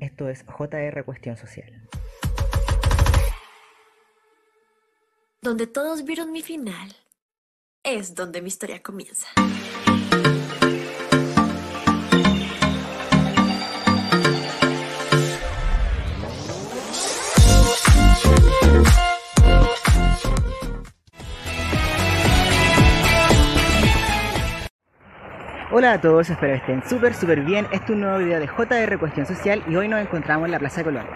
Esto es JR Cuestión Social. Donde todos vieron mi final, es donde mi historia comienza. Hola a todos, espero estén súper súper bien. Este es un nuevo video de JR Cuestión Social y hoy nos encontramos en la Plaza Colón.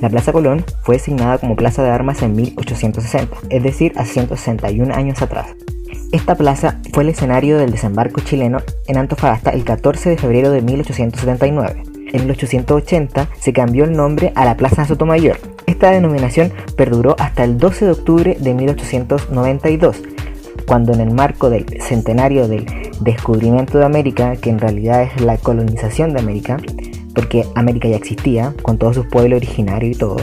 La Plaza Colón fue designada como Plaza de Armas en 1860, es decir, hace 161 años atrás. Esta plaza fue el escenario del desembarco chileno en Antofagasta el 14 de febrero de 1879. En 1880 se cambió el nombre a la Plaza Sotomayor. Esta denominación perduró hasta el 12 de octubre de 1892, cuando en el marco del centenario del descubrimiento de América, que en realidad es la colonización de América, porque América ya existía, con todos sus pueblos originarios y todo,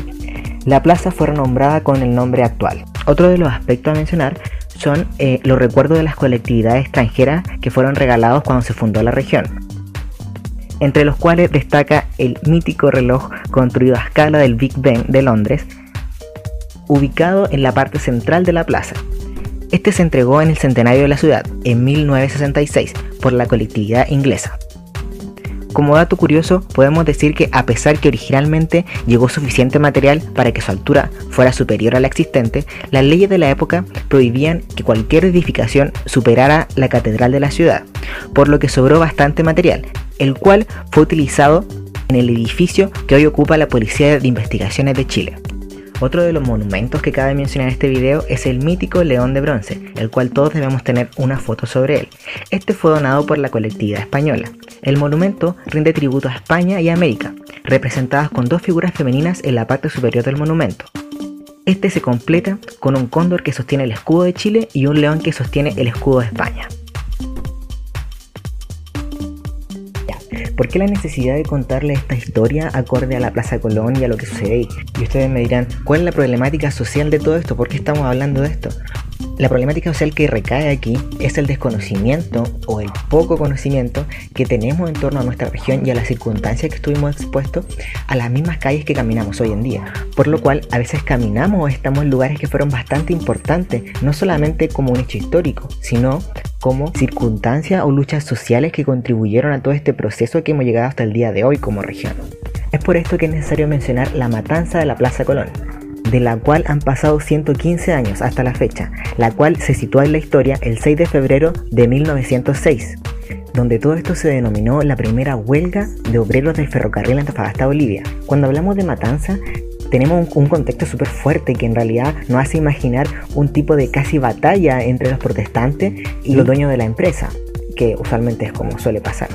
la plaza fue renombrada con el nombre actual. Otro de los aspectos a mencionar son eh, los recuerdos de las colectividades extranjeras que fueron regalados cuando se fundó la región, entre los cuales destaca el mítico reloj construido a escala del Big Ben de Londres, ubicado en la parte central de la plaza, este se entregó en el centenario de la ciudad, en 1966, por la colectividad inglesa. Como dato curioso, podemos decir que a pesar que originalmente llegó suficiente material para que su altura fuera superior a la existente, las leyes de la época prohibían que cualquier edificación superara la catedral de la ciudad, por lo que sobró bastante material, el cual fue utilizado en el edificio que hoy ocupa la Policía de Investigaciones de Chile. Otro de los monumentos que cabe mencionar en este video es el mítico león de bronce, el cual todos debemos tener una foto sobre él. Este fue donado por la colectividad española. El monumento rinde tributo a España y América, representadas con dos figuras femeninas en la parte superior del monumento. Este se completa con un cóndor que sostiene el escudo de Chile y un león que sostiene el escudo de España. ¿Por qué la necesidad de contarle esta historia acorde a la Plaza Colón y a lo que sucede ahí? Y ustedes me dirán, ¿cuál es la problemática social de todo esto? ¿Por qué estamos hablando de esto? La problemática social que recae aquí es el desconocimiento o el poco conocimiento que tenemos en torno a nuestra región y a las circunstancias que estuvimos expuestos a las mismas calles que caminamos hoy en día. Por lo cual a veces caminamos o estamos en lugares que fueron bastante importantes, no solamente como un hecho histórico, sino como circunstancias o luchas sociales que contribuyeron a todo este proceso que hemos llegado hasta el día de hoy como región. Es por esto que es necesario mencionar la matanza de la Plaza Colón, de la cual han pasado 115 años hasta la fecha, la cual se sitúa en la historia el 6 de febrero de 1906, donde todo esto se denominó la primera huelga de obreros del ferrocarril Antofagasta Bolivia. Cuando hablamos de matanza, tenemos un, contexto súper fuerte que en realidad nos hace imaginar un tipo de casi batalla entre los protestantes y los dueños de la empresa, que usualmente es como suele pasar.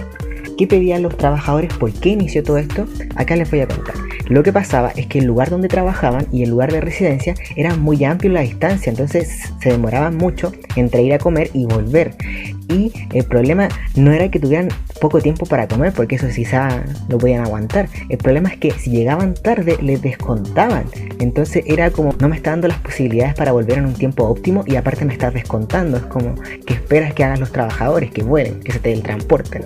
¿Qué pedían los trabajadores? ¿Por qué inició todo esto? Acá les voy a contar. Lo que pasaba es que el lugar donde trabajaban y el lugar de residencia era muy amplio la distancia, entonces se demoraban mucho entre ir a comer y volver. Y el problema no era que tuvieran poco tiempo para comer, porque eso quizá lo podían aguantar. El problema es que si llegaban tarde les descontaban. Entonces era como, no me está dando las posibilidades para volver en un tiempo óptimo y aparte me estás descontando. Es como, que esperas que hagan los trabajadores? Que vuelen, que se teletransporten.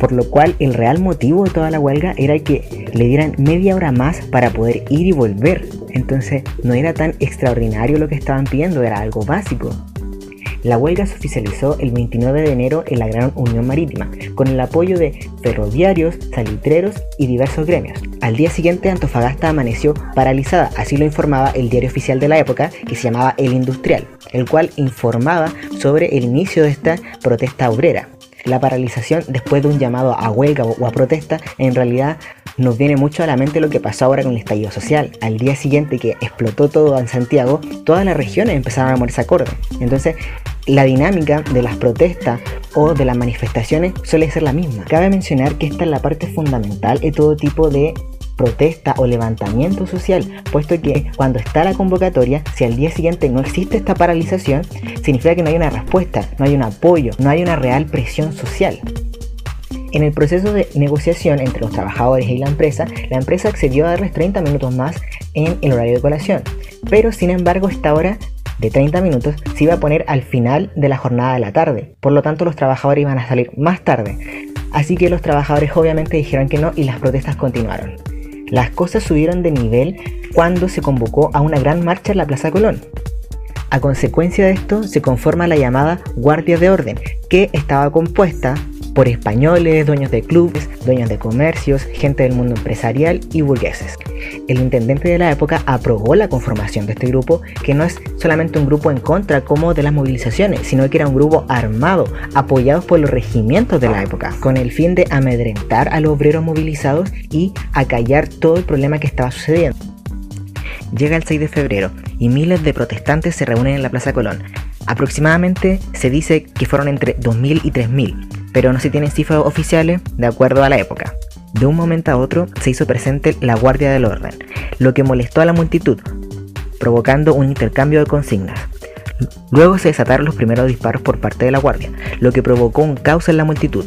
Por lo cual el real motivo de toda la huelga era que le dieran media hora más para poder ir y volver. Entonces no era tan extraordinario lo que estaban pidiendo, era algo básico. La huelga se oficializó el 29 de enero en la Gran Unión Marítima, con el apoyo de ferroviarios, salitreros y diversos gremios. Al día siguiente Antofagasta amaneció paralizada, así lo informaba el diario oficial de la época, que se llamaba El Industrial, el cual informaba sobre el inicio de esta protesta obrera. La paralización después de un llamado a huelga o a protesta en realidad nos viene mucho a la mente lo que pasó ahora con el estallido social. Al día siguiente que explotó todo en Santiago, todas las regiones empezaron a morirse acorde. Entonces, la dinámica de las protestas o de las manifestaciones suele ser la misma. Cabe mencionar que esta es la parte fundamental de todo tipo de protesta o levantamiento social, puesto que cuando está la convocatoria, si al día siguiente no existe esta paralización, significa que no hay una respuesta, no hay un apoyo, no hay una real presión social. En el proceso de negociación entre los trabajadores y la empresa, la empresa accedió a darles 30 minutos más en el horario de colación, pero sin embargo esta hora de 30 minutos se iba a poner al final de la jornada de la tarde, por lo tanto los trabajadores iban a salir más tarde. Así que los trabajadores obviamente dijeron que no y las protestas continuaron. Las cosas subieron de nivel cuando se convocó a una gran marcha en la Plaza Colón. A consecuencia de esto se conforma la llamada Guardia de Orden, que estaba compuesta por españoles, dueños de clubes, dueños de comercios, gente del mundo empresarial y burgueses. El intendente de la época aprobó la conformación de este grupo, que no es solamente un grupo en contra como de las movilizaciones, sino que era un grupo armado, apoyado por los regimientos de la época, con el fin de amedrentar a los obreros movilizados y acallar todo el problema que estaba sucediendo. Llega el 6 de febrero y miles de protestantes se reúnen en la Plaza Colón. Aproximadamente se dice que fueron entre 2.000 y 3.000, pero no se tienen cifras oficiales de acuerdo a la época. De un momento a otro se hizo presente la Guardia del Orden, lo que molestó a la multitud, provocando un intercambio de consignas. Luego se desataron los primeros disparos por parte de la Guardia, lo que provocó un caos en la multitud.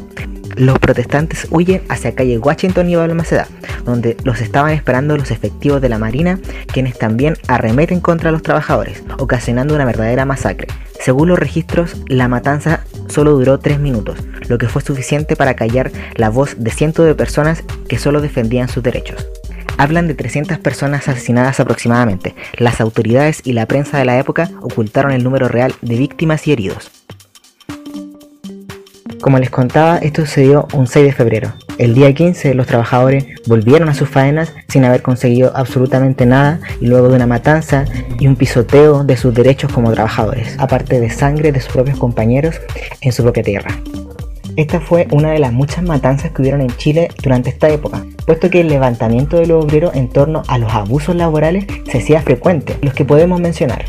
Los protestantes huyen hacia calle Washington y Balmaceda, donde los estaban esperando los efectivos de la Marina, quienes también arremeten contra los trabajadores, ocasionando una verdadera masacre. Según los registros, la matanza solo duró tres minutos, lo que fue suficiente para callar la voz de cientos de personas que solo defendían sus derechos. Hablan de 300 personas asesinadas aproximadamente. Las autoridades y la prensa de la época ocultaron el número real de víctimas y heridos. Como les contaba, esto sucedió un 6 de febrero. El día 15 los trabajadores volvieron a sus faenas sin haber conseguido absolutamente nada y luego de una matanza y un pisoteo de sus derechos como trabajadores, aparte de sangre de sus propios compañeros en su propia tierra. Esta fue una de las muchas matanzas que hubieron en Chile durante esta época, puesto que el levantamiento de los obreros en torno a los abusos laborales se hacía frecuente, los que podemos mencionar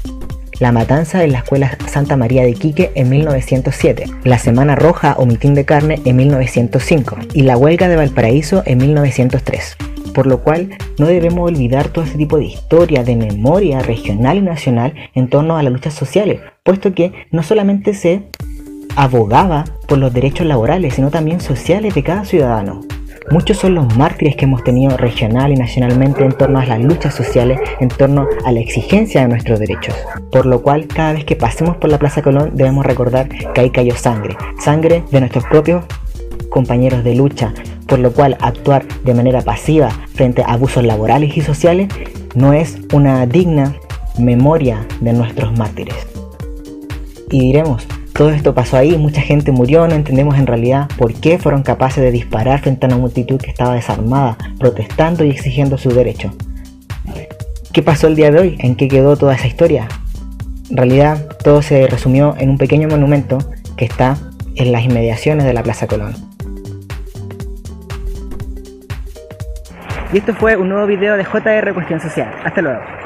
la matanza en la Escuela Santa María de Quique en 1907, la Semana Roja o Mitín de Carne en 1905 y la Huelga de Valparaíso en 1903 por lo cual no debemos olvidar todo ese tipo de historia, de memoria regional y nacional en torno a las luchas sociales, puesto que no solamente se abogaba por los derechos laborales, sino también sociales de cada ciudadano. Muchos son los mártires que hemos tenido regional y nacionalmente en torno a las luchas sociales, en torno a la exigencia de nuestros derechos. Por lo cual, cada vez que pasemos por la Plaza Colón debemos recordar que ahí cayó sangre, sangre de nuestros propios compañeros de lucha, por lo cual actuar de manera pasiva frente a abusos laborales y sociales no es una digna memoria de nuestros mártires. Y diremos, todo esto pasó ahí, mucha gente murió, no entendemos en realidad por qué fueron capaces de disparar frente a una multitud que estaba desarmada, protestando y exigiendo su derecho. ¿Qué pasó el día de hoy? ¿En qué quedó toda esa historia? En realidad, todo se resumió en un pequeño monumento que está en las inmediaciones de la Plaza Colón. Y esto fue un nuevo video de JR Cuestión Social. Hasta luego.